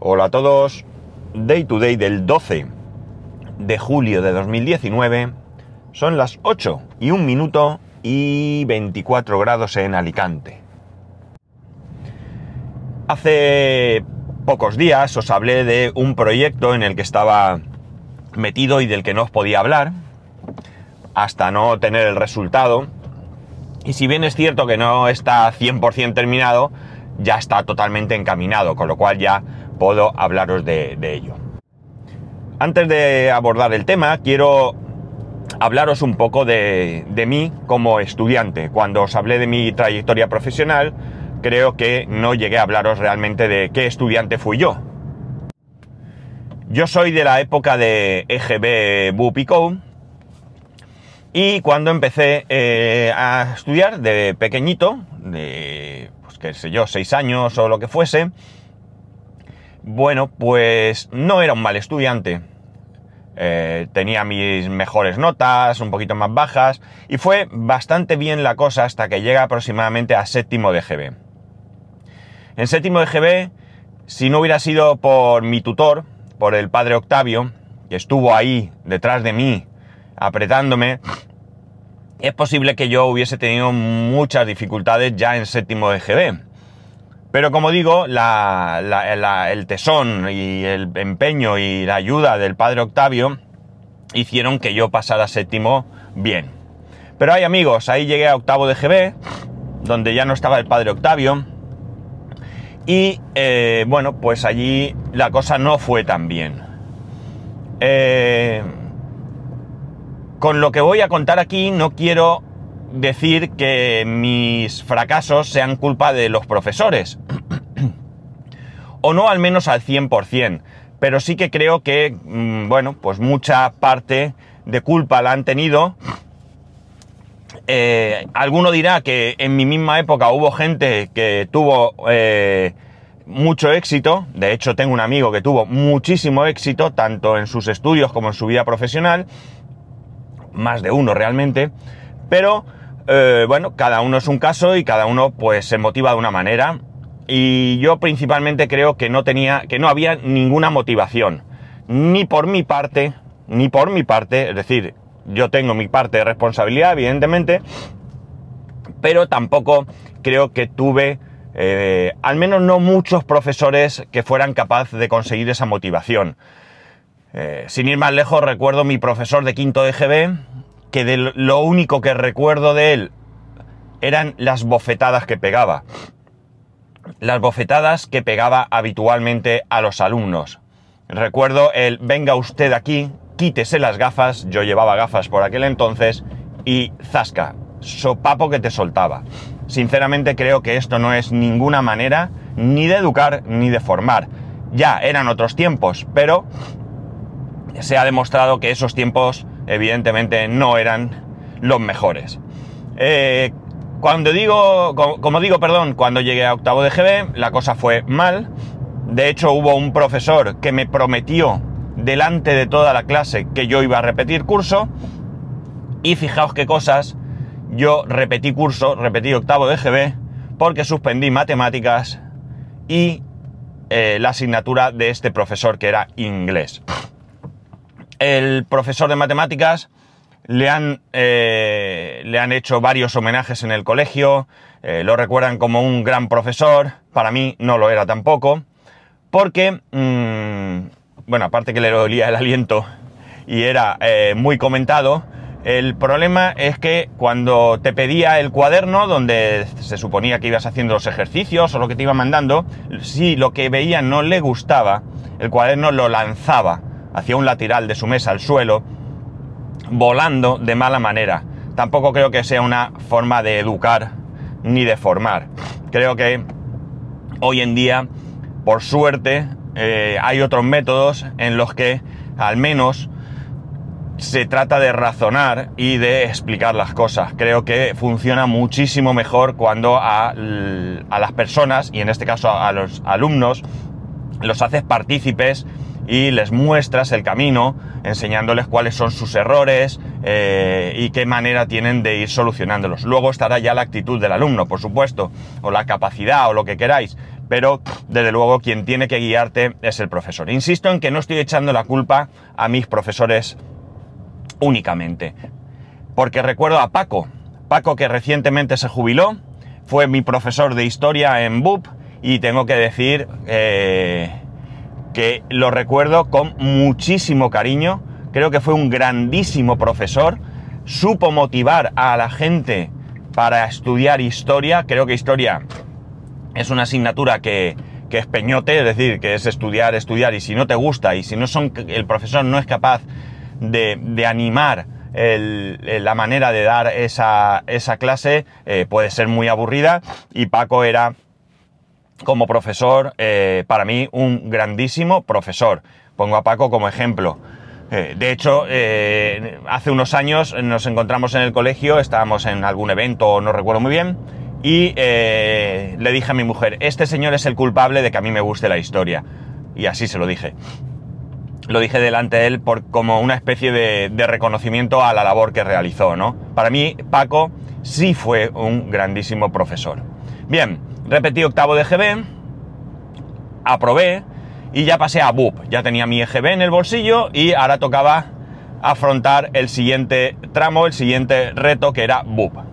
Hola a todos. Day to day del 12 de julio de 2019. Son las 8 y 1 minuto y 24 grados en Alicante. Hace pocos días os hablé de un proyecto en el que estaba metido y del que no os podía hablar hasta no tener el resultado. Y si bien es cierto que no está 100% terminado, ya está totalmente encaminado, con lo cual ya puedo hablaros de, ello. Antes de abordar el tema, quiero hablaros un poco de, mí como estudiante. Cuando os hablé de mi trayectoria profesional, creo que no llegué a hablaros realmente de qué estudiante fui yo. Yo soy de la época de EGB Bupico y cuando empecé eh, a estudiar de pequeñito, de, pues qué sé yo, seis años o lo que fuese, bueno, pues no era un mal estudiante. Eh, tenía mis mejores notas, un poquito más bajas, y fue bastante bien la cosa hasta que llega aproximadamente a séptimo de GB. En séptimo de GB, si no hubiera sido por mi tutor, por el padre Octavio, que estuvo ahí detrás de mí, apretándome, es posible que yo hubiese tenido muchas dificultades ya en séptimo de GB. Pero como digo, el tesón y el empeño y la ayuda del padre Octavio hicieron que yo pasara séptimo bien. Pero hay amigos, ahí llegué a octavo de GB, donde ya no estaba el padre Octavio. Y eh, bueno, pues allí la cosa no fue tan bien. Eh, con lo que voy a contar aquí no quiero decir que mis fracasos sean culpa de los profesores. o no al menos al 100%. Pero sí que creo que, mm, bueno, pues mucha parte de culpa la han tenido. Eh, alguno dirá que en mi misma época hubo gente que tuvo eh, mucho éxito. De hecho, tengo un amigo que tuvo muchísimo éxito, tanto en sus estudios como en su vida profesional. Más de uno realmente. Pero eh, bueno, cada uno es un caso y cada uno pues se motiva de una manera. Y yo principalmente creo que no tenía, que no había ninguna motivación. Ni por mi parte, ni por mi parte, es decir, yo tengo mi parte de responsabilidad, evidentemente, pero tampoco creo que tuve, eh, al menos no muchos profesores que fueran capaces de conseguir esa motivación. Eh, sin ir más lejos, recuerdo mi profesor de quinto de que de lo único que recuerdo de él eran las bofetadas que pegaba. Las bofetadas que pegaba habitualmente a los alumnos. Recuerdo el venga usted aquí, quítese las gafas, yo llevaba gafas por aquel entonces, y zasca, sopapo que te soltaba. Sinceramente creo que esto no es ninguna manera ni de educar ni de formar. Ya eran otros tiempos, pero se ha demostrado que esos tiempos evidentemente no eran los mejores. Eh, cuando digo, como, digo, perdón, cuando llegué a octavo de GB, la cosa fue mal. De hecho, hubo un profesor que me prometió delante de toda la clase que yo iba a repetir curso. Y fijaos qué cosas, yo repetí curso, repetí octavo de GB, porque suspendí matemáticas y eh, la asignatura de este profesor que era inglés el profesor de matemáticas le han, eh, le han hecho varios homenajes en el colegio, eh, lo recuerdan como un gran profesor, para mí no lo era tampoco, porque, mm, bueno, aparte que le dolía el aliento y era eh, muy comentado, el problema es que cuando te pedía el cuaderno donde se suponía que ibas haciendo los ejercicios o lo que te iba mandando, si lo que veía no le gustaba, el cuaderno lo lanzaba hacia un lateral de su mesa al suelo, volando de mala manera. Tampoco creo que sea una forma de educar ni de formar. Creo que hoy en día, por suerte, eh, hay otros métodos en los que al menos se trata de razonar y de explicar las cosas. Creo que funciona muchísimo mejor cuando a, a las personas, y en este caso a los alumnos, los haces partícipes y les muestras el camino, enseñándoles cuáles son sus errores eh, y qué manera tienen de ir solucionándolos. Luego estará ya la actitud del alumno, por supuesto, o la capacidad o lo que queráis, pero desde luego quien tiene que guiarte es el profesor. Insisto en que no estoy echando la culpa a mis profesores únicamente, porque recuerdo a Paco, Paco que recientemente se jubiló, fue mi profesor de historia en BUP y tengo que decir eh, que lo recuerdo con muchísimo cariño, creo que fue un grandísimo profesor, supo motivar a la gente para estudiar historia, creo que historia es una asignatura que, es peñote, es decir, que es estudiar, estudiar, y si no te gusta, y si no son, el profesor no es capaz de, animar la manera de dar esa, clase, eh, puede ser muy aburrida, y Paco era, como profesor, eh, para mí, un grandísimo profesor. Pongo a Paco como ejemplo. Eh, de hecho, hace unos años nos encontramos en el colegio, estábamos en algún evento, no recuerdo muy bien, y eh, le dije a mi mujer, este señor es el culpable de que a mí me guste la historia. Y así se lo dije. Lo dije delante de él por, como una especie de, de reconocimiento a la labor que realizó, ¿no? Para mí, Paco sí fue un grandísimo profesor. Bien, repetí octavo de EGB, aprobé y ya pasé a BUP. Ya tenía mi EGB en el bolsillo y ahora tocaba afrontar el siguiente tramo, el siguiente reto que era BUP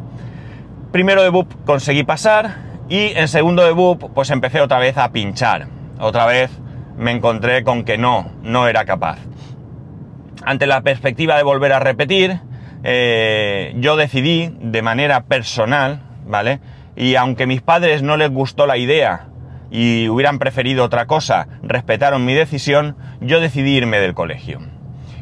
primero de BUP conseguí pasar y en segundo de BUP pues empecé otra vez a pinchar. Otra vez me encontré con que no, no era capaz. Ante la perspectiva de volver a repetir, eh, yo decidí de manera personal, ¿vale? Y aunque mis padres no les gustó la idea y hubieran preferido otra cosa, respetaron mi decisión, yo decidí irme del colegio.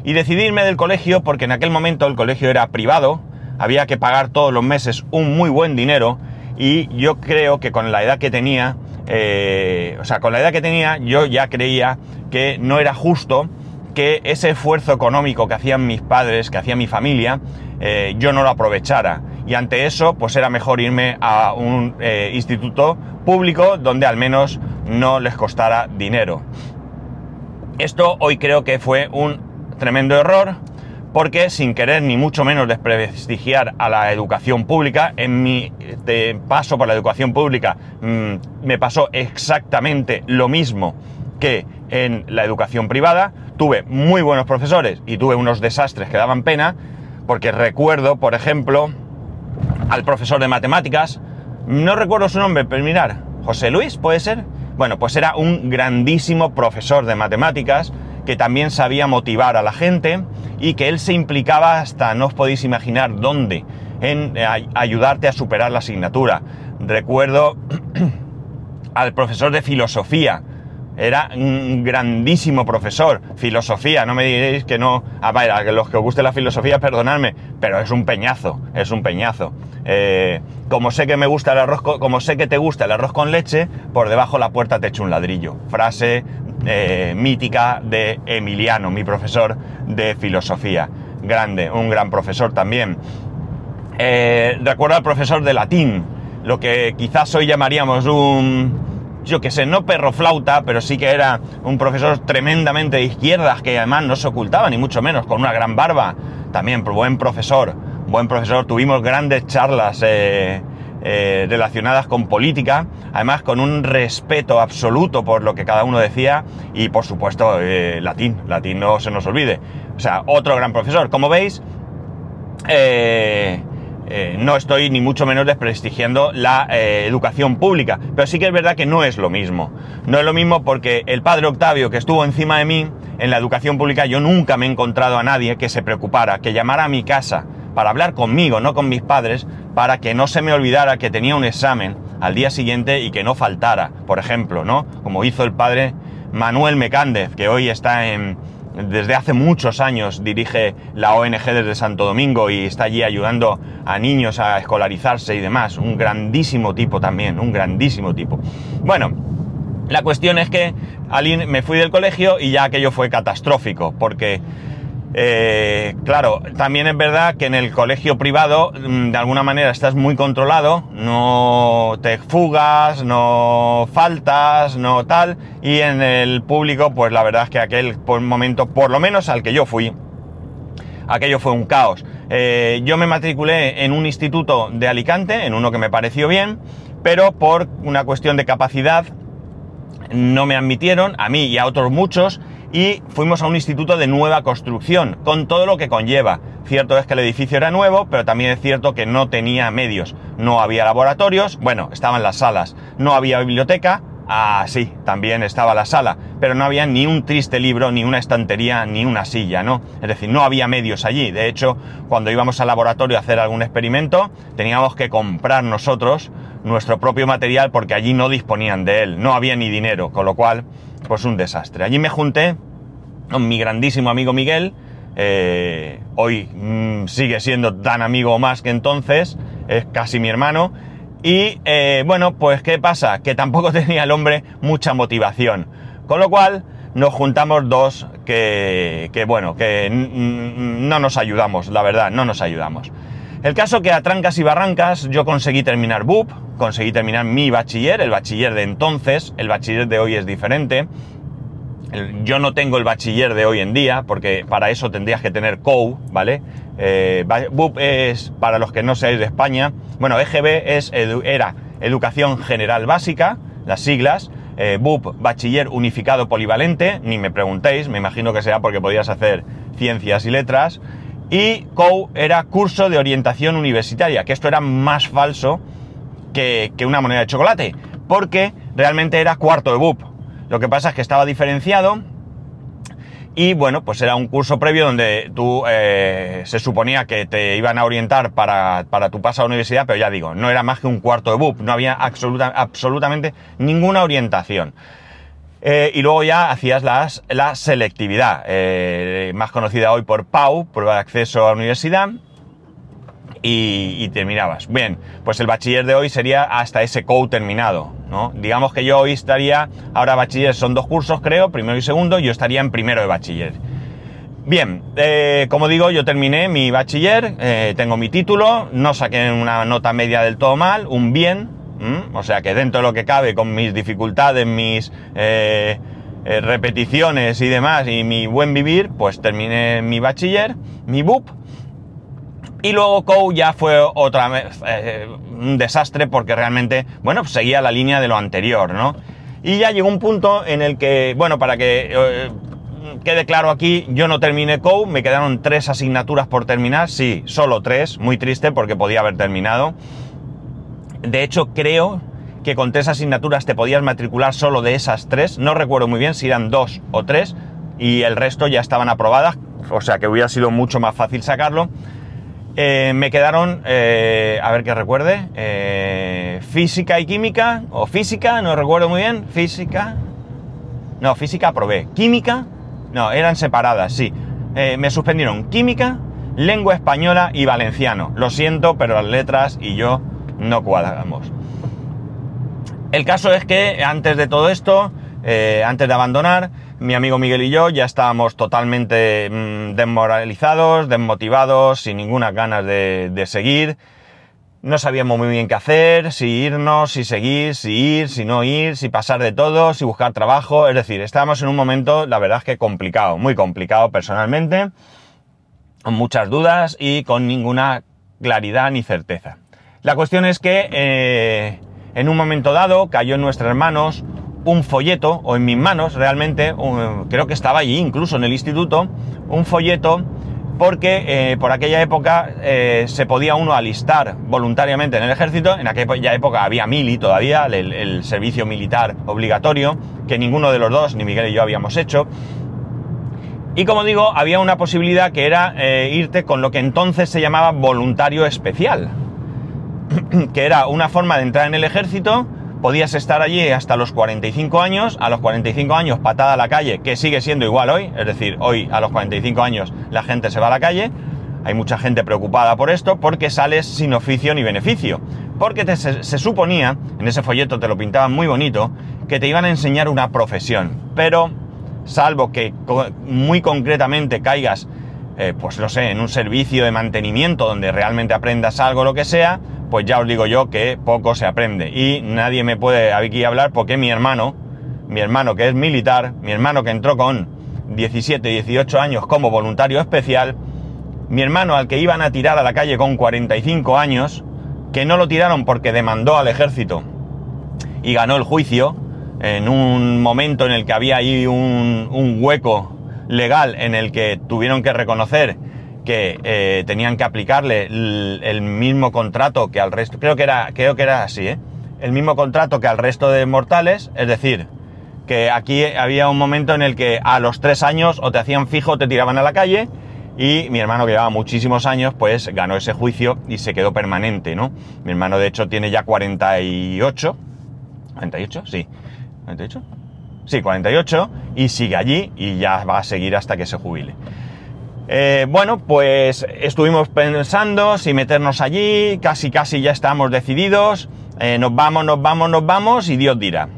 Y decidí irme del colegio porque en aquel momento el colegio era privado, había que pagar todos los meses un muy buen dinero y yo creo que con la edad que tenía, eh, o sea, con la edad que tenía yo ya creía que no era justo que ese esfuerzo económico que hacían mis padres, que hacía mi familia, eh, yo no lo aprovechara. Y ante eso, pues era mejor irme a un eh, instituto público donde al menos no les costara dinero. Esto hoy creo que fue un tremendo error porque sin querer ni mucho menos desprestigiar a la educación pública, en mi paso por la educación pública mm, me pasó exactamente lo mismo que en la educación privada. Tuve muy buenos profesores y tuve unos desastres que daban pena, porque recuerdo, por ejemplo, al profesor de matemáticas, no recuerdo su nombre, pero mirar, José Luis, ¿puede ser? Bueno, pues era un grandísimo profesor de matemáticas que también sabía motivar a la gente y que él se implicaba hasta no os podéis imaginar dónde, en eh, ayudarte a superar la asignatura. Recuerdo al profesor de filosofía, era un grandísimo profesor. Filosofía, no me diréis que no. A ver, a los que os guste la filosofía, perdonadme, pero es un peñazo, es un peñazo. Eh, como sé que me gusta el arroz, como sé que te gusta el arroz con leche, por debajo de la puerta te echo un ladrillo. Frase eh, mítica de Emiliano, mi profesor de filosofía. Grande, un gran profesor también. Eh, recuerdo al profesor de latín, lo que quizás hoy llamaríamos un, yo que sé, no perro flauta, pero sí que era un profesor tremendamente de izquierdas, que además no se ocultaba, ni mucho menos, con una gran barba. También, buen profesor, buen profesor. Tuvimos grandes charlas eh, eh, relacionadas con política, además con un respeto absoluto por lo que cada uno decía y por supuesto eh, latín, latín no se nos olvide. O sea, otro gran profesor. Como veis, no estoy ni mucho menos desprestigiando la educación pública, pero sí que es verdad que no es lo mismo. No es lo mismo porque el padre Octavio que estuvo encima de mí en la educación pública, yo nunca me he encontrado a nadie que se preocupara, que llamara a mi casa para hablar conmigo, no con mis padres, para que no se me olvidara que tenía un examen al día siguiente y que no faltara, por ejemplo, ¿no? Como hizo el padre Manuel Mecández, que hoy está en, desde hace muchos años dirige la ONG desde Santo Domingo y está allí ayudando a niños a escolarizarse y demás. Un grandísimo tipo también, un grandísimo tipo. Bueno, la cuestión es que me fui del colegio y ya aquello fue catastrófico, porque eh, claro, también es verdad que en el colegio privado mm, de alguna manera estás muy controlado, no te fugas, no faltas, no tal, y en el público pues la verdad es que aquel momento, por lo menos al que yo fui, aquello fue un caos. Eh, yo me matriculé en un instituto de Alicante, en uno que me pareció bien, pero por una cuestión de capacidad no me admitieron, a mí y a otros muchos, y fuimos a un instituto de nueva construcción, con todo lo que conlleva. Cierto es que el edificio era nuevo, pero también es cierto que no tenía medios. No había laboratorios, bueno, estaban las salas, no había biblioteca, ah, sí, también estaba la sala, pero no había ni un triste libro, ni una estantería, ni una silla, ¿no? Es decir, no había medios allí. De hecho, cuando íbamos al laboratorio a hacer algún experimento, teníamos que comprar nosotros nuestro propio material porque allí no disponían de él, no había ni dinero, con lo cual, pues un desastre. Allí me junté con mi grandísimo amigo Miguel, eh, hoy mm, sigue siendo tan amigo más que entonces, es casi mi hermano, y eh, bueno, pues ¿qué pasa? Que tampoco tenía el hombre mucha motivación, con lo cual nos juntamos dos que, bueno, que no nos ayudamos, la verdad, no nos ayudamos. El caso que a trancas y barrancas yo conseguí terminar BUP, conseguí terminar mi bachiller, el bachiller de entonces, el bachiller de hoy es diferente. Yo no tengo el bachiller de hoy en día, porque para eso tendrías que tener COU, ¿vale? Eh, BUP es, para los que no seáis de España, bueno, EGB es, era Educación General Básica, las siglas, eh, BUP, Bachiller Unificado Polivalente, ni me preguntéis, me imagino que sea porque podías hacer ciencias y letras, y COU era curso de orientación universitaria, que esto era más falso que, una moneda de chocolate, porque realmente era cuarto de BUP. Lo que pasa es que estaba diferenciado y bueno, pues era un curso previo donde tú eh, se suponía que te iban a orientar para, tu paso a la universidad, pero ya digo, no era más que un cuarto de BUP, no había absolutamente ninguna orientación. Eh, y luego ya hacías las, la selectividad, eh, más conocida hoy por PAU, prueba de acceso a la universidad, y, terminabas. Bien, pues el bachiller de hoy sería hasta ese COU terminado, ¿no? Digamos que yo hoy estaría, ahora bachiller son dos cursos creo, primero y segundo, yo estaría en primero de bachiller. Bien, eh, como digo, yo terminé mi bachiller, tengo mi título, no saqué una nota media del todo mal, un bien. O sea que dentro de lo que cabe, con mis dificultades, mis eh, eh, repeticiones y demás, y mi buen vivir, pues terminé mi bachiller, mi BUP. Y luego COU ya fue otra eh, un desastre porque realmente, bueno, pues seguía la línea de lo anterior, ¿no? Y ya llegó un punto en el que, bueno, para que quede claro aquí, yo no terminé COU, me quedaron tres asignaturas por terminar, sí, solo tres, muy triste porque podía haber terminado. De hecho, creo que con tres asignaturas te podías matricular solo de esas tres. No recuerdo muy bien si eran dos o tres y el resto ya estaban aprobadas, o sea que hubiera sido mucho más fácil sacarlo. Eh, me quedaron, eh, a ver que recuerde, eh, física y química, o física, no recuerdo muy bien, física, no, física aprobé, química, no, eran separadas, sí. me suspendieron química, lengua española y valenciano. Lo siento, pero las letras y yo no cuadramos. El caso es que antes de todo esto, eh, antes de abandonar, mi amigo Miguel y yo ya estábamos totalmente mm, desmoralizados, desmotivados, sin ninguna ganas de, seguir. No sabíamos muy bien qué hacer, si irnos, si seguir, si ir, si no ir, si pasar de todo, si buscar trabajo. Es decir, estábamos en un momento, la verdad es que complicado, muy complicado personalmente, con muchas dudas y con ninguna claridad ni certeza. La cuestión es que eh, en un momento dado cayó en nuestras manos un folleto, o en mis manos realmente, creo que estaba allí incluso en el instituto, un folleto porque eh, por aquella época eh, se podía uno alistar voluntariamente en el ejército, en aquella época había mili todavía, el, servicio militar obligatorio, que ninguno de los dos, ni Miguel y yo habíamos hecho, y como digo, había una posibilidad que era irte con lo que entonces se llamaba voluntario especial. que era una forma de entrar en el ejército, podías estar allí hasta los 45 años, a los 45 años patada a la calle, que sigue siendo igual hoy, es decir, hoy a los 45 años la gente se va a la calle, hay mucha gente preocupada por esto, porque sales sin oficio ni beneficio. Porque se, suponía, en ese folleto te lo pintaban muy bonito, que te iban a enseñar una profesión. Pero, salvo que muy concretamente caigas, eh, pues no sé, en un servicio de mantenimiento donde realmente aprendas algo, lo que sea, pues ya os digo yo que poco se aprende. Y nadie me puede aquí hablar porque mi hermano, mi hermano que es militar, mi hermano que entró con 17, 18 años como voluntario especial, mi hermano al que iban a tirar a la calle con 45 años, que no lo tiraron porque demandó al ejército y ganó el juicio, en un momento en el que había ahí un, un hueco legal en el que tuvieron que reconocer que eh, tenían que aplicarle el, mismo contrato que al resto, creo que era, creo que era así, ¿eh? el mismo contrato que al resto de mortales, es decir, que aquí había un momento en el que a los tres años o te hacían fijo o te tiraban a la calle y mi hermano que llevaba muchísimos años pues ganó ese juicio y se quedó permanente, ¿no? Mi hermano de hecho tiene ya 48, 48, sí, 48, sí, 48 y sigue allí y ya va a seguir hasta que se jubile. Eh, bueno, pues estuvimos pensando si meternos allí, casi casi ya estábamos decididos, eh, nos vamos, nos vamos, nos vamos y Dios dirá.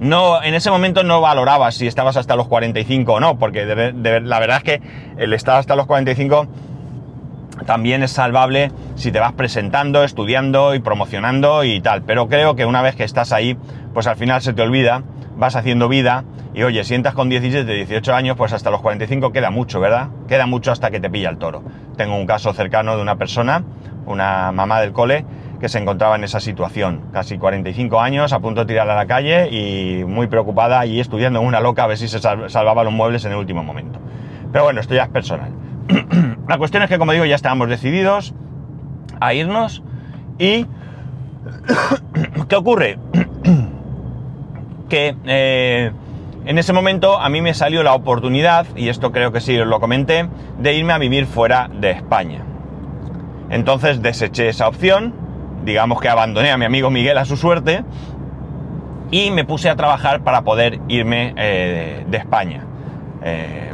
No, en ese momento no valorabas si estabas hasta los 45 o no, porque la verdad es que el estar hasta los 45 también es salvable si te vas presentando, estudiando y promocionando y tal. Pero creo que una vez que estás ahí, pues al final se te olvida, vas haciendo vida y oye, si entras con 17, 18 años, pues hasta los 45 queda mucho, ¿verdad? Queda mucho hasta que te pilla el toro. Tengo un caso cercano de una persona, una mamá del cole, que se encontraba en esa situación. Casi 45 años, a punto de tirar a la calle y muy preocupada y estudiando en una loca a ver si se salvaba los muebles en el último momento. Pero bueno, esto ya es personal. la cuestión es que, como digo, ya estábamos decididos a irnos y... ¿Qué ocurre? que... Eh, en ese momento a mí me salió la oportunidad, y esto creo que sí os lo comenté, de irme a vivir fuera de España. Entonces deseché esa opción, digamos que abandoné a mi amigo Miguel a su suerte, y me puse a trabajar para poder irme eh, de España. Eh,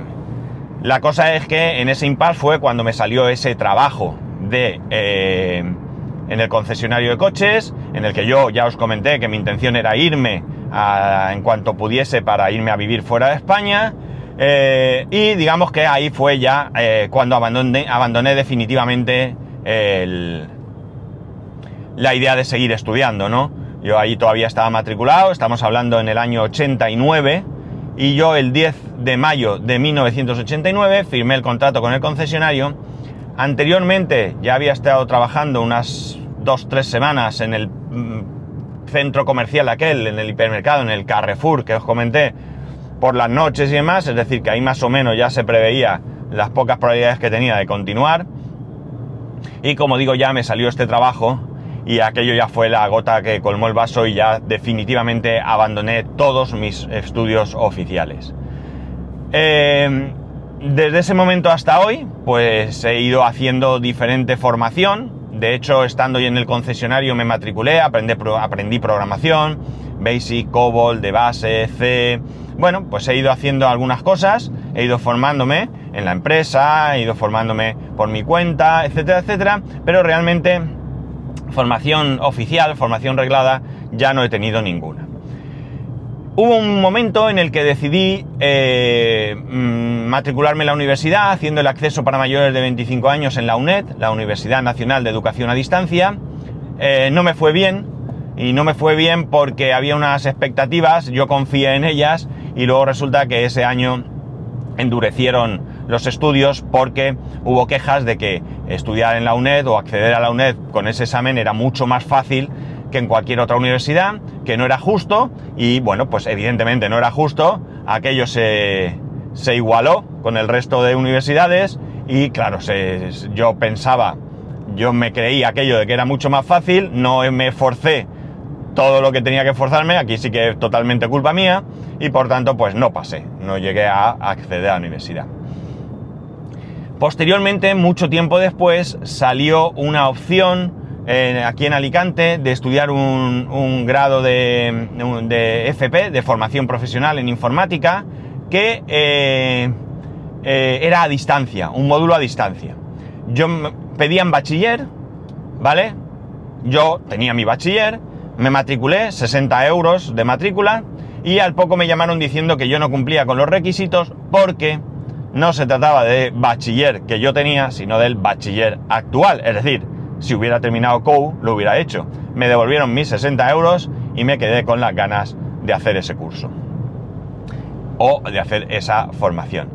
la cosa es que en ese impasse fue cuando me salió ese trabajo de... Eh, en el concesionario de coches, en el que yo ya os comenté que mi intención era irme en cuanto pudiese para irme a vivir fuera de España. Eh, y digamos que ahí fue ya eh, cuando abandoné, definitivamente el, la idea de seguir estudiando, ¿no? Yo ahí todavía estaba matriculado, estamos hablando en el año 89, y yo el 10 de mayo de 1989 firmé el contrato con el concesionario. Anteriormente ya había estado trabajando unas dos, tres semanas en el centro comercial aquel, en el hipermercado, en el Carrefour que os comenté, por las noches y demás, es decir, que ahí más o menos ya se preveía las pocas probabilidades que tenía de continuar. Y como digo, ya me salió este trabajo y aquello ya fue la gota que colmó el vaso y ya definitivamente abandoné todos mis estudios oficiales. Eh, desde ese momento hasta hoy, pues he ido haciendo diferente formación, de hecho, estando ya en el concesionario me matriculé, aprendí, aprendí programación, Basic, COBOL, de base, C. Bueno, pues he ido haciendo algunas cosas, he ido formándome en la empresa, he ido formándome por mi cuenta, etcétera, etcétera, pero realmente formación oficial, formación reglada, ya no he tenido ninguna. Hubo un momento en el que decidí eh, mm, matricularme en la universidad, haciendo el acceso para mayores de 25 años en la UNED, la Universidad Nacional de Educación a Distancia. Eh, no me fue bien, y no me fue bien porque había unas expectativas, yo confié en ellas, y luego resulta que ese año endurecieron los estudios porque hubo quejas de que estudiar en la UNED o acceder a la UNED con ese examen era mucho más fácil en cualquier otra universidad, que no era justo y bueno, pues evidentemente no era justo, aquello se, se igualó con el resto de universidades y claro, se, yo pensaba, yo me creí aquello de que era mucho más fácil, no me forcé todo lo que tenía que forzarme, aquí sí que es totalmente culpa mía y por tanto pues no pasé, no llegué a acceder a la universidad. Posteriormente, mucho tiempo después, salió una opción aquí en Alicante de estudiar un, grado de, FP, de formación profesional en informática, que eh, eh, era a distancia, un módulo a distancia. Yo pedía en bachiller, ¿vale? Yo tenía mi bachiller, me matriculé, 60 euros de matrícula, y al poco me llamaron diciendo que yo no cumplía con los requisitos porque no se trataba de bachiller que yo tenía, sino del bachiller actual, es decir, si hubiera terminado COU, lo hubiera hecho. Me devolvieron mis 60 euros y me quedé con las ganas de hacer ese curso. O de hacer esa formación.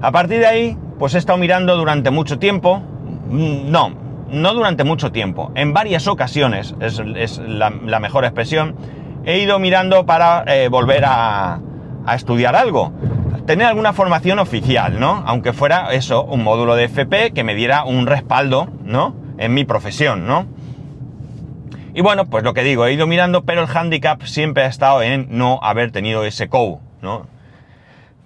A partir de ahí, pues he estado mirando durante mucho tiempo. Mm, no, no durante mucho tiempo. En varias ocasiones, es, la, mejor expresión, he ido mirando para eh, volver a, a estudiar algo. Tener alguna formación oficial, ¿no? Aunque fuera eso, un módulo de FP que me diera un respaldo, ¿no? En mi profesión, ¿no? Y bueno, pues lo que digo, he ido mirando, pero el handicap siempre ha estado en no haber tenido ese COU, ¿no?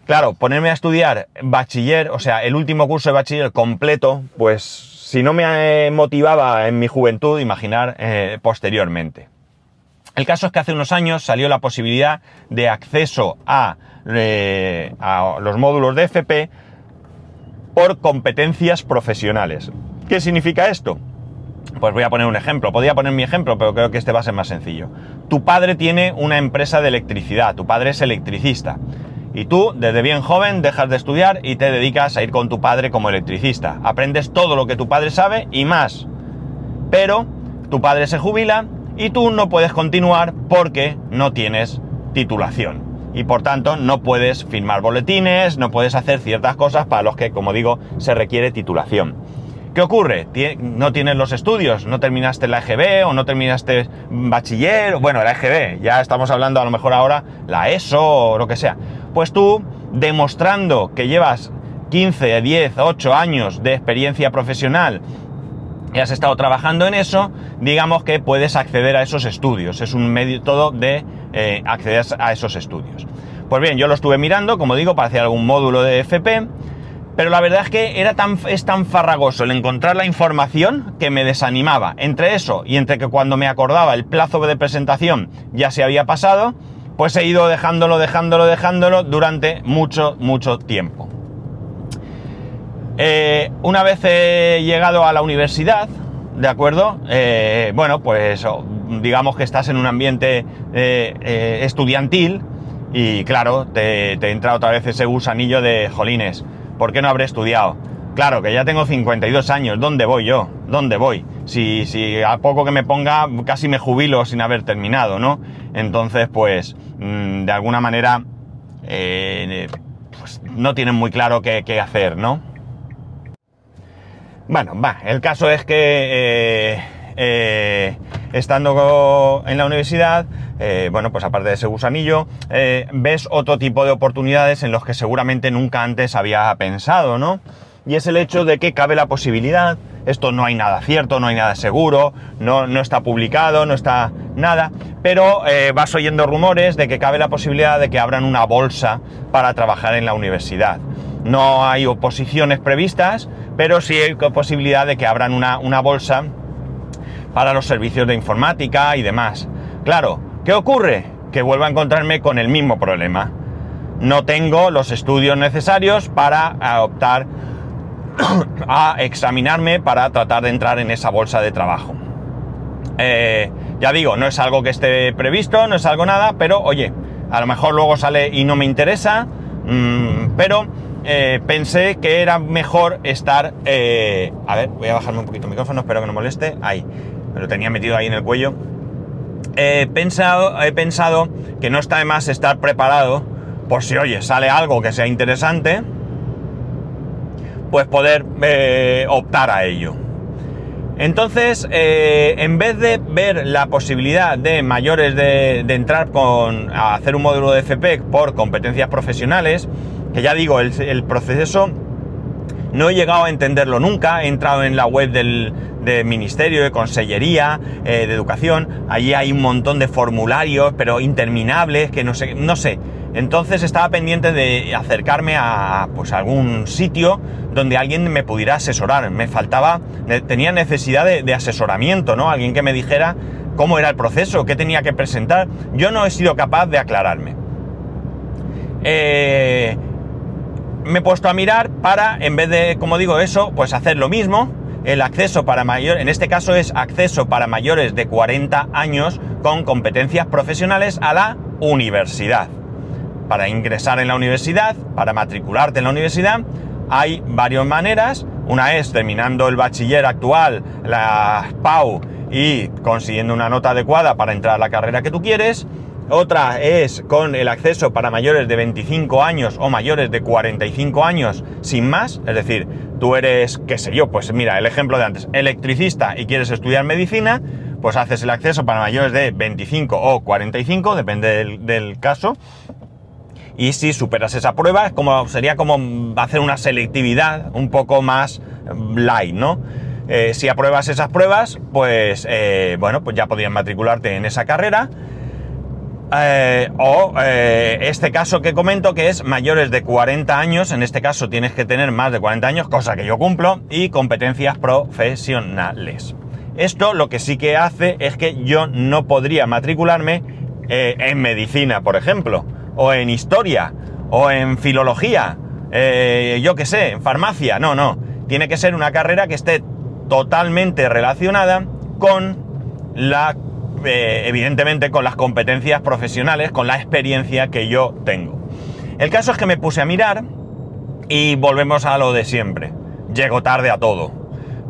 Claro, ponerme a estudiar bachiller, o sea, el último curso de bachiller completo, pues si no me motivaba en mi juventud, imaginar eh, posteriormente. El caso es que hace unos años salió la posibilidad de acceso a, eh, a los módulos de FP por competencias profesionales. ¿Qué significa esto? Pues voy a poner un ejemplo. Podría poner mi ejemplo, pero creo que este va a ser más sencillo. Tu padre tiene una empresa de electricidad, tu padre es electricista. Y tú, desde bien joven, dejas de estudiar y te dedicas a ir con tu padre como electricista. Aprendes todo lo que tu padre sabe y más. Pero tu padre se jubila y tú no puedes continuar porque no tienes titulación. Y por tanto no puedes firmar boletines, no puedes hacer ciertas cosas para los que, como digo, se requiere titulación. ¿Qué ocurre? No tienes los estudios, no terminaste la EGB o no terminaste bachiller, bueno, la EGB, ya estamos hablando a lo mejor ahora la ESO o lo que sea. Pues tú, demostrando que llevas 15, 10, 8 años de experiencia profesional y has estado trabajando en eso, digamos que puedes acceder a esos estudios. Es un método de eh, acceder a esos estudios. Pues bien, yo lo estuve mirando, como digo, para hacer algún módulo de FP pero la verdad es que era tan, es tan farragoso el encontrar la información que me desanimaba. Entre eso y entre que cuando me acordaba el plazo de presentación ya se había pasado, pues he ido dejándolo, dejándolo, dejándolo durante mucho, mucho tiempo. Eh, una vez he llegado a la universidad, ¿de acuerdo? Eh, bueno, pues digamos que estás en un ambiente eh, estudiantil y claro, te, te entra otra vez ese gusanillo de jolines ¿por qué no habré estudiado? Claro, que ya tengo 52 años, ¿dónde voy yo? ¿Dónde voy? Si, si a poco que me ponga casi me jubilo sin haber terminado, ¿no? Entonces, pues, mm, de alguna manera, eh, pues, no tienen muy claro qué, hacer, ¿no? Bueno, va, el caso es que eh, eh, estando en la universidad, eh, bueno, pues aparte de ese gusanillo, eh, ves otro tipo de oportunidades en los que seguramente nunca antes había pensado, ¿no? Y es el hecho de que cabe la posibilidad, esto no hay nada cierto, no hay nada seguro, no, no está publicado, no está nada, pero eh, vas oyendo rumores de que cabe la posibilidad de que abran una bolsa para trabajar en la universidad. No hay oposiciones previstas, pero sí hay posibilidad de que abran una, una bolsa para los servicios de informática y demás. Claro, ¿Qué ocurre? Que vuelvo a encontrarme con el mismo problema. No tengo los estudios necesarios para optar a examinarme para tratar de entrar en esa bolsa de trabajo. Eh, ya digo, no es algo que esté previsto, no es algo nada, pero oye, a lo mejor luego sale y no me interesa, mm, pero eh, pensé que era mejor estar... Eh, a ver, voy a bajarme un poquito el micrófono, espero que no moleste. Ahí, me lo tenía metido ahí en el cuello he pensado, he pensado que no está de más estar preparado por si, oye, sale algo que sea interesante, pues poder eh, optar a ello. Entonces, eh, en vez de ver la posibilidad de mayores de, entrar con, a hacer un módulo de FP por competencias profesionales, que ya digo, el proceso no he llegado a entenderlo nunca, he entrado en la web del, Ministerio de Consellería eh, de Educación, allí hay un montón de formularios, pero interminables, que no sé, no sé. Entonces estaba pendiente de acercarme a pues, algún sitio donde alguien me pudiera asesorar. Me faltaba, tenía necesidad de, asesoramiento, ¿no? Alguien que me dijera cómo era el proceso, qué tenía que presentar. Yo no he sido capaz de aclararme. Eh, me he puesto a mirar para, en vez de, como digo, eso, pues hacer lo mismo. El acceso para mayores, en este caso es acceso para mayores de 40 años con competencias profesionales a la universidad. Para ingresar en la universidad, para matricularte en la universidad, hay varias maneras. Una es terminando el bachiller actual, la PAU, y consiguiendo una nota adecuada para entrar a la carrera que tú quieres. Otra es con el acceso para mayores de 25 años o mayores de 45 años sin más. Es decir, tú eres, qué sé yo, pues mira, el ejemplo de antes, electricista y quieres estudiar medicina, pues haces el acceso para mayores de 25 o 45, depende del, caso. Y si superas esa prueba, como, sería como hacer una selectividad un poco más light, ¿no? Eh, si apruebas esas pruebas, pues eh, bueno, pues ya podrías matricularte en esa carrera. Eh, o este caso que comento que es mayores de 40 años, en este caso tienes que tener más de 40 años, cosa que yo cumplo, y competencias profesionales. Esto lo que sí que hace es que yo no podría matricularme en medicina, por ejemplo, o en historia, o en filología, yo qué sé, en farmacia, no, no. Tiene que ser una carrera que esté totalmente relacionada con la, eh, evidentemente, con las competencias profesionales, con la experiencia que yo tengo. El caso es que me puse a mirar y volvemos a lo de siempre. Llego tarde a todo.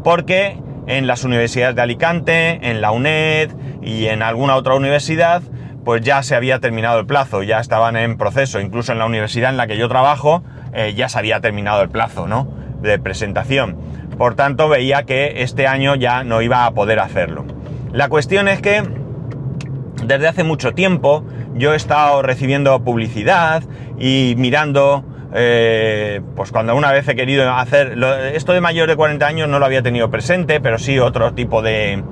Porque en las universidades de Alicante, en la UNED y en alguna otra universidad, pues ya se había terminado el plazo, ya estaban en proceso. Incluso en la universidad en la que yo trabajo, eh, ya se había terminado el plazo, ¿no? De presentación. Por tanto, veía que este año ya no iba a poder hacerlo. La cuestión es que desde hace mucho tiempo yo he estado recibiendo publicidad y mirando, eh, pues cuando una vez he querido hacer, esto de mayor de 40 años no lo había tenido presente, pero sí otro tipo de,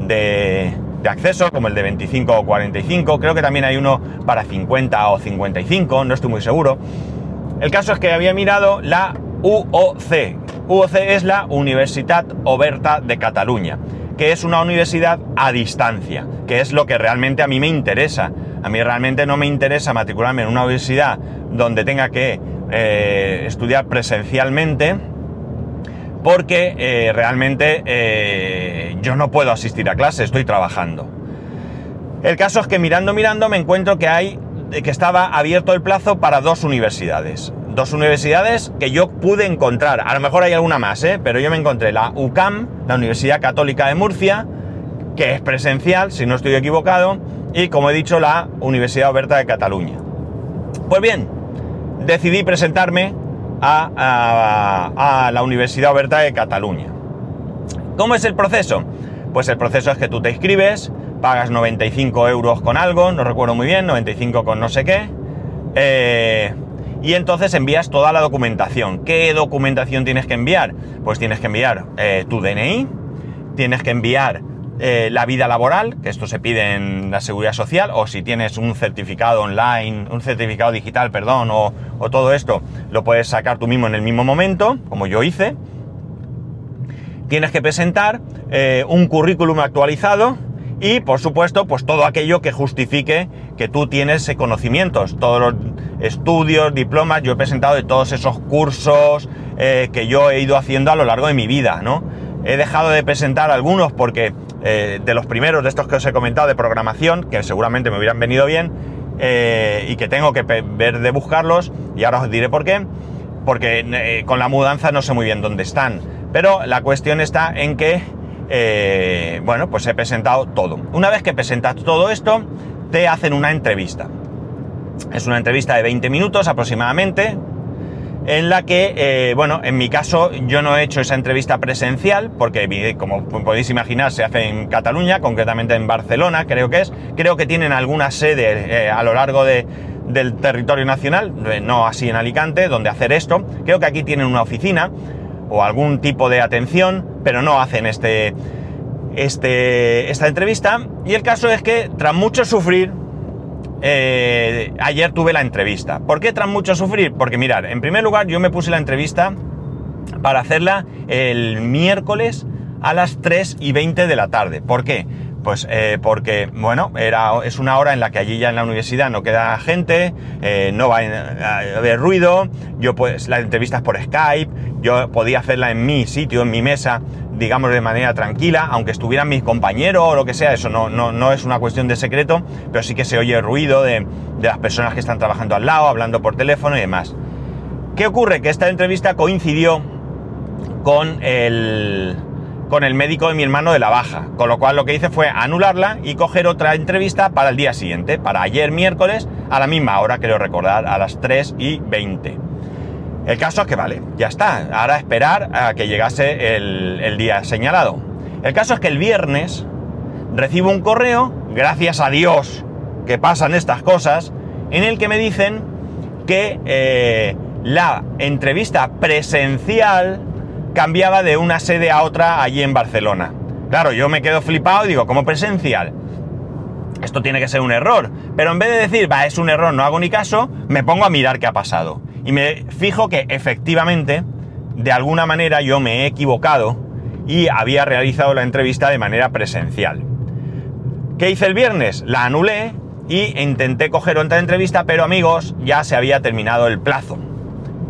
de, de acceso, como el de 25 o 45, creo que también hay uno para 50 o 55, no estoy muy seguro. El caso es que había mirado la UOC. UOC es la Universitat Oberta de Cataluña, que es una universidad a distancia, que es lo que realmente a mí me interesa. A mí realmente no me interesa matricularme en una universidad donde tenga que eh, estudiar presencialmente, porque eh, realmente eh, yo no puedo asistir a clase, estoy trabajando. El caso es que mirando, mirando me encuentro que hay que estaba abierto el plazo para dos universidades dos universidades que yo pude encontrar. A lo mejor hay alguna más, ¿eh? pero yo me encontré la UCAM, la Universidad Católica de Murcia, que es presencial, si no estoy equivocado, y como he dicho, la Universidad Oberta de Cataluña. Pues bien, decidí presentarme a, a la Universidad Oberta de Cataluña. ¿Cómo es el proceso? Pues el proceso es que tú te inscribes, pagas 95 euros con algo, no recuerdo muy bien, 95 con no sé qué. Eh, y entonces envías toda la documentación. ¿Qué documentación tienes que enviar? Pues tienes que enviar eh, tu DNI, tienes que enviar eh, la vida laboral, que esto se pide en la seguridad social, o si tienes un certificado online, un certificado digital, perdón, o, todo esto, lo puedes sacar tú mismo en el mismo momento, como yo hice. Tienes que presentar eh, un currículum actualizado y, por supuesto, pues todo aquello que justifique que tú tienes conocimientos, todos estudios, diplomas, yo he presentado de todos esos cursos eh, que yo he ido haciendo a lo largo de mi vida, ¿no? He dejado de presentar algunos porque eh, de los primeros de estos que os he comentado de programación, que seguramente me hubieran venido bien, eh, y que tengo que ver de buscarlos, y ahora os diré por qué, porque con la mudanza no sé muy bien dónde están. Pero la cuestión está en que, bueno, pues he presentado todo. Una vez que presentas todo esto, te hacen una entrevista. Es una entrevista de 20 minutos aproximadamente, en la que, eh, bueno, en mi caso yo no he hecho esa entrevista presencial, porque como podéis imaginar se hace en Cataluña, concretamente en Barcelona, creo que es. Creo que tienen alguna sede eh, a lo largo del territorio nacional, eh, no así en Alicante, donde hacer esto. Creo que aquí tienen una oficina o algún tipo de atención, pero no hacen este, este, esta entrevista. Y el caso es que, tras mucho sufrir, eh, ayer tuve la entrevista. ¿Por qué tras mucho sufrir? Porque mirar, en primer lugar yo me puse la entrevista para hacerla el miércoles a las 3 y 20 de la tarde. ¿Por qué? Pues eh, porque, bueno, era, es una hora en la que allí ya en la universidad no queda gente, eh, no va a haber ruido, yo pues la entrevista es por Skype, yo podía hacerla en mi sitio, en mi mesa, digamos de manera tranquila, aunque estuvieran mis compañeros o lo que sea, eso no, no, es una cuestión de secreto, pero sí que se oye el ruido de, de las personas que están trabajando al lado, hablando por teléfono y demás. ¿Qué ocurre? Que esta entrevista coincidió con el, con el médico de mi hermano de la baja, con lo cual lo que hice fue anularla y coger otra entrevista para el día siguiente, para ayer miércoles a la misma hora, creo recordar, a las 3 y 20. El caso es que vale, ya está. Ahora esperar a que llegase el, día señalado. El caso es que el viernes recibo un correo, gracias a Dios que pasan estas cosas, en el que me dicen que eh, la entrevista presencial cambiaba de una sede a otra allí en Barcelona. Claro, yo me quedo flipado y digo, ¿cómo presencial? Esto tiene que ser un error. Pero en vez de decir, va, es un error, no hago ni caso, me pongo a mirar qué ha pasado. Y me fijo que efectivamente, de alguna manera yo me he equivocado y había realizado la entrevista de manera presencial. ¿Qué hice el viernes? La anulé y intenté coger otra entrevista, pero amigos, ya se había terminado el plazo.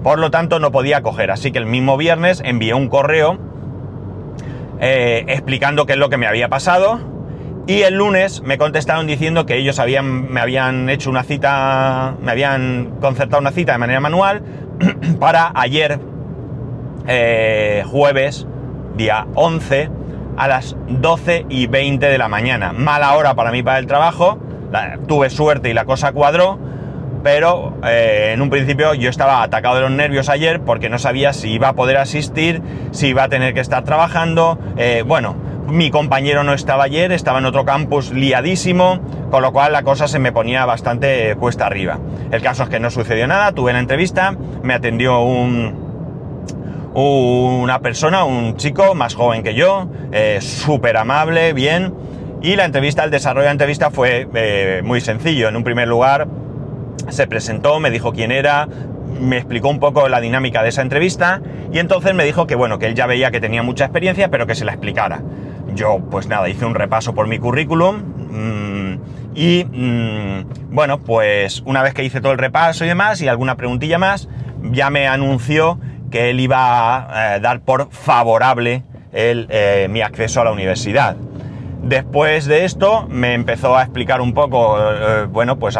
Por lo tanto, no podía coger. Así que el mismo viernes envié un correo eh, explicando qué es lo que me había pasado. Y el lunes me contestaron diciendo que ellos habían, me habían hecho una cita, me habían concertado una cita de manera manual para ayer, eh, jueves, día 11, a las 12 y 20 de la mañana. Mala hora para mí para el trabajo, tuve suerte y la cosa cuadró, pero eh, en un principio yo estaba atacado de los nervios ayer porque no sabía si iba a poder asistir, si iba a tener que estar trabajando. Eh, bueno, mi compañero no estaba ayer, estaba en otro campus liadísimo, con lo cual la cosa se me ponía bastante cuesta arriba. El caso es que no sucedió nada, tuve la entrevista, me atendió un, una persona, un chico más joven que yo, eh, súper amable, bien, y la entrevista, el desarrollo de la entrevista fue muy sencillo. En un primer lugar, se presentó, me dijo quién era, me explicó un poco la dinámica de esa entrevista y entonces me dijo que bueno, que él ya veía que tenía mucha experiencia, pero que se la explicara. Yo pues nada, hice un repaso por mi currículum mm, y mm, bueno, pues una vez que hice todo el repaso y demás y alguna preguntilla más, ya me anunció que él iba a eh, dar por favorable el, eh, mi acceso a la universidad. Después de esto me empezó a explicar un poco, eh, bueno, pues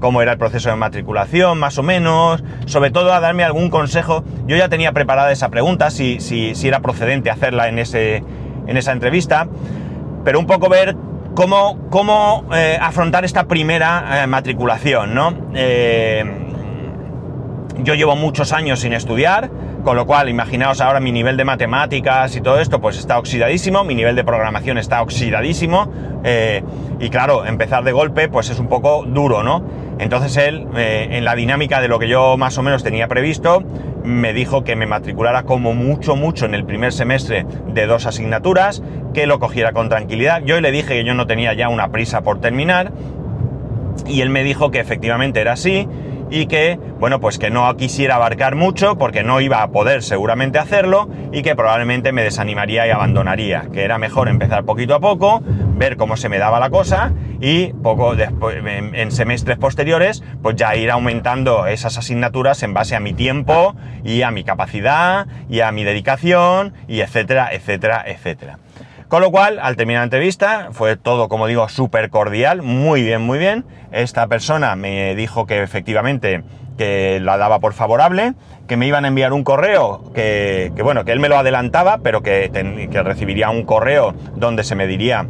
cómo era el proceso de matriculación, más o menos, sobre todo a darme algún consejo. Yo ya tenía preparada esa pregunta, si, si, si era procedente hacerla en, ese, en esa entrevista, pero un poco ver cómo, cómo eh, afrontar esta primera eh, matriculación, ¿no? yo llevo muchos años sin estudiar, con lo cual, imaginaos ahora mi nivel de matemáticas y todo esto, pues está oxidadísimo, mi nivel de programación está oxidadísimo, eh, y claro, empezar de golpe, pues es un poco duro, ¿no? Entonces él, eh, en la dinámica de lo que yo más o menos tenía previsto, me dijo que me matriculara como mucho, mucho en el primer semestre de dos asignaturas, que lo cogiera con tranquilidad. Yo le dije que yo no tenía ya una prisa por terminar, y él me dijo que efectivamente era así, y que, bueno, pues que no quisiera abarcar mucho porque no iba a poder seguramente hacerlo y que probablemente me desanimaría y abandonaría, que era mejor empezar poquito a poco, ver cómo se me daba la cosa y poco después, en, semestres posteriores, pues ya ir aumentando esas asignaturas en base a mi tiempo y a mi capacidad y a mi dedicación y etcétera, etcétera, etcétera. Con lo cual, al terminar la entrevista, fue todo, como digo, súper cordial, muy bien, muy bien. Esta persona me dijo que efectivamente que la daba por favorable, que me iban a enviar un correo, que, bueno, que él me lo adelantaba, pero que, que, recibiría un correo donde se me diría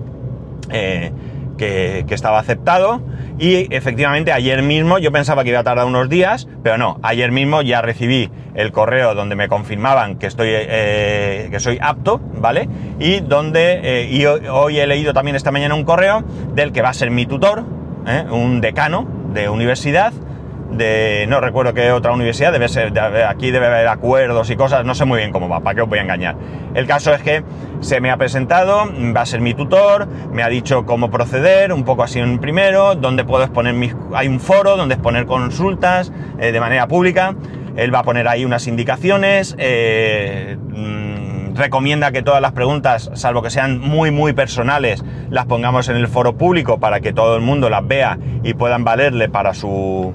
eh, que, estaba aceptado. Y efectivamente ayer mismo, yo pensaba que iba a tardar unos días, pero no, ayer mismo ya recibí el correo donde me confirmaban que estoy eh, que soy apto, ¿vale? Y donde eh, y hoy, he leído también esta mañana un correo del que va a ser mi tutor, ¿eh? un decano de universidad, de no recuerdo qué otra universidad, debe ser, aquí debe haber acuerdos y cosas, no sé muy bien cómo va, para qué os voy a engañar. El caso es que se me ha presentado, va a ser mi tutor, me ha dicho cómo proceder, un poco así en primero, donde puedo exponer mis, hay un foro donde exponer consultas de manera pública, él va a poner ahí unas indicaciones, eh, mm, recomienda que todas las preguntas, salvo que sean muy, muy personales, las pongamos en el foro público para que todo el mundo las vea y puedan valerle para su...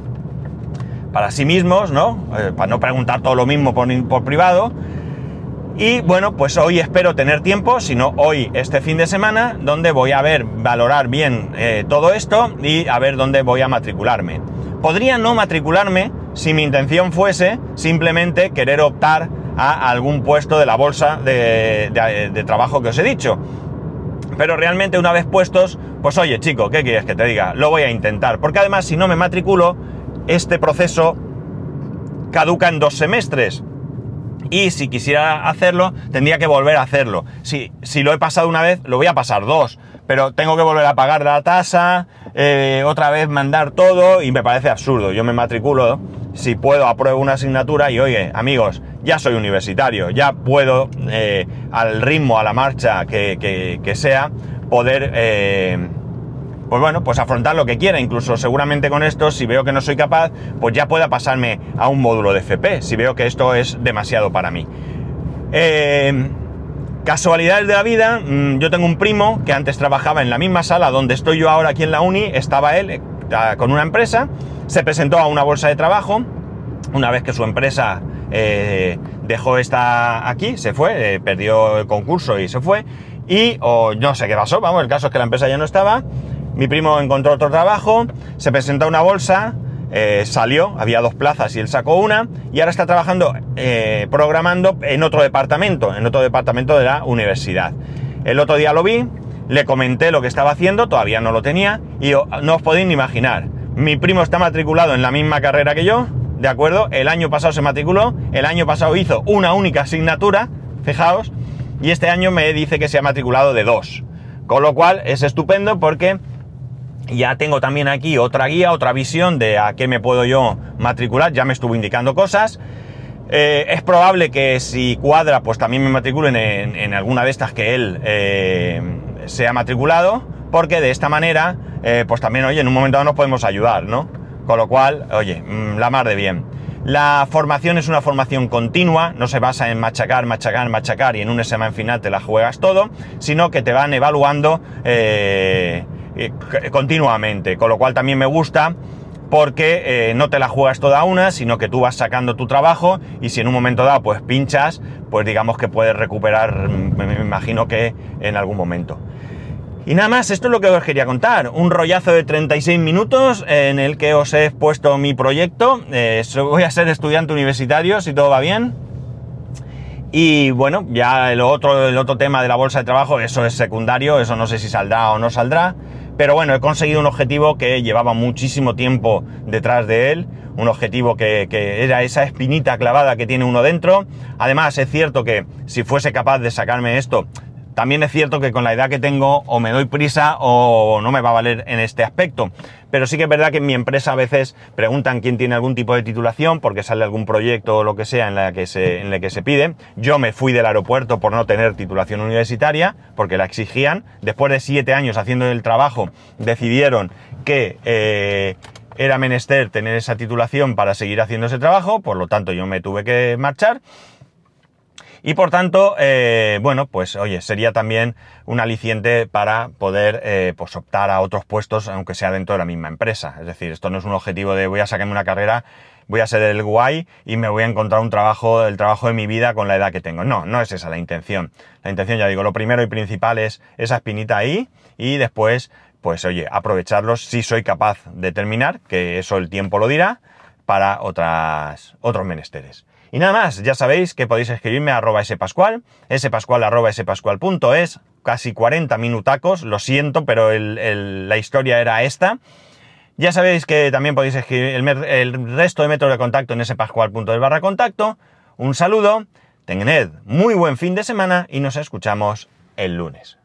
para sí mismos, ¿no? Eh, para no preguntar todo lo mismo por, privado. Y bueno, pues hoy espero tener tiempo, si no hoy, este fin de semana, donde voy a ver, valorar bien eh, todo esto y a ver dónde voy a matricularme. Podría no matricularme si mi intención fuese simplemente querer optar a algún puesto de la bolsa de, trabajo que os he dicho. Pero realmente una vez puestos, pues oye chico, ¿qué quieres que te diga? Lo voy a intentar. Porque además si no me matriculo, este proceso caduca en dos semestres. Y si quisiera hacerlo, tendría que volver a hacerlo. Si, si lo he pasado una vez, lo voy a pasar dos pero tengo que volver a pagar la tasa, eh, otra vez mandar todo y me parece absurdo. Yo me matriculo, si puedo apruebo una asignatura y oye, amigos, ya soy universitario, ya puedo eh, al ritmo, a la marcha que, sea, poder... Eh, pues bueno, pues afrontar lo que quiera. Incluso seguramente con esto, si veo que no soy capaz, pues ya pueda pasarme a un módulo de FP, si veo que esto es demasiado para mí. Eh, casualidades de la vida, mm, yo tengo un primo que antes trabajaba en la misma sala donde estoy yo ahora aquí en la uni, estaba él eh, con una empresa, se presentó a una bolsa de trabajo, una vez que su empresa eh, dejó esta aquí, se fue, perdió el concurso y se fue, y o no sé qué pasó, vamos, el caso es que la empresa ya no estaba, mi primo encontró otro trabajo, se presentó a una bolsa, eh, salió, había dos plazas y él sacó una, y ahora está trabajando eh, programando en otro departamento, en otro departamento de la universidad. El otro día lo vi, le comenté lo que estaba haciendo, todavía no lo tenía, y no os podéis ni imaginar. Mi primo está matriculado en la misma carrera que yo, ¿de acuerdo? El año pasado se matriculó, el año pasado hizo una única asignatura, fijaos, y este año me dice que se ha matriculado de dos. Con lo cual es estupendo porque ya tengo también aquí otra guía, otra visión de a qué me puedo yo matricular, ya me estuvo indicando cosas. Eh, es probable que si cuadra, pues también me matriculen en, alguna de estas que él eh, se ha matriculado, porque de esta manera, eh, pues también, oye, en un momento dado nos podemos ayudar, ¿no? Con lo cual, oye, mm, la mar de bien. La formación es una formación continua, no se basa en machacar, machacar, machacar y en un examen final te la juegas todo, sino que te van evaluando eh, continuamente, con lo cual también me gusta porque eh, no te la juegas toda una, sino que tú vas sacando tu trabajo y si en un momento dado pues pinchas, pues digamos que puedes recuperar, mm, me imagino que en algún momento. Y nada más, esto es lo que os quería contar. Un rollazo de 36 minutos en el que os he puesto mi proyecto. Eh, voy a ser estudiante universitario, si todo va bien. Y bueno, ya el otro, el otro tema de la bolsa de trabajo, eso es secundario, eso no sé si saldrá o no saldrá. Pero bueno, he conseguido un objetivo que llevaba muchísimo tiempo detrás de él, un objetivo que, era esa espinita clavada que tiene uno dentro. Además, es cierto que si fuese capaz de sacarme esto, también es cierto que con la edad que tengo o me doy prisa o no me va a valer en este aspecto. Pero sí que es verdad que en mi empresa a veces preguntan quién tiene algún tipo de titulación porque sale algún proyecto o lo que sea en la que se, en la que se pide. Yo me fui del aeropuerto por no tener titulación universitaria porque la exigían. Después de siete años haciendo el trabajo decidieron que... Eh, era menester tener esa titulación para seguir haciendo ese trabajo, por lo tanto yo me tuve que marchar y por tanto, eh, bueno, pues oye, sería también un aliciente para poder eh, pues optar a otros puestos, aunque sea dentro de la misma empresa. Es decir, esto no es un objetivo de voy a sacarme una carrera, voy a ser el guay y me voy a encontrar un trabajo, el trabajo de mi vida con la edad que tengo. No, no es esa la intención. La intención, ya digo, lo primero y principal es esa espinita ahí y después, pues oye, aprovecharlos si soy capaz de terminar, que eso el tiempo lo dirá, para otras, otros menesteres. Y nada más, ya sabéis que podéis escribirme a arroba spascual, spascual arroba spascual.es, casi 40 minutacos, lo siento, pero la historia era esta. Ya sabéis que también podéis escribir el, resto de métodos de contacto en spascual.es barra contacto. Un saludo, tened muy buen fin de semana y nos escuchamos el lunes.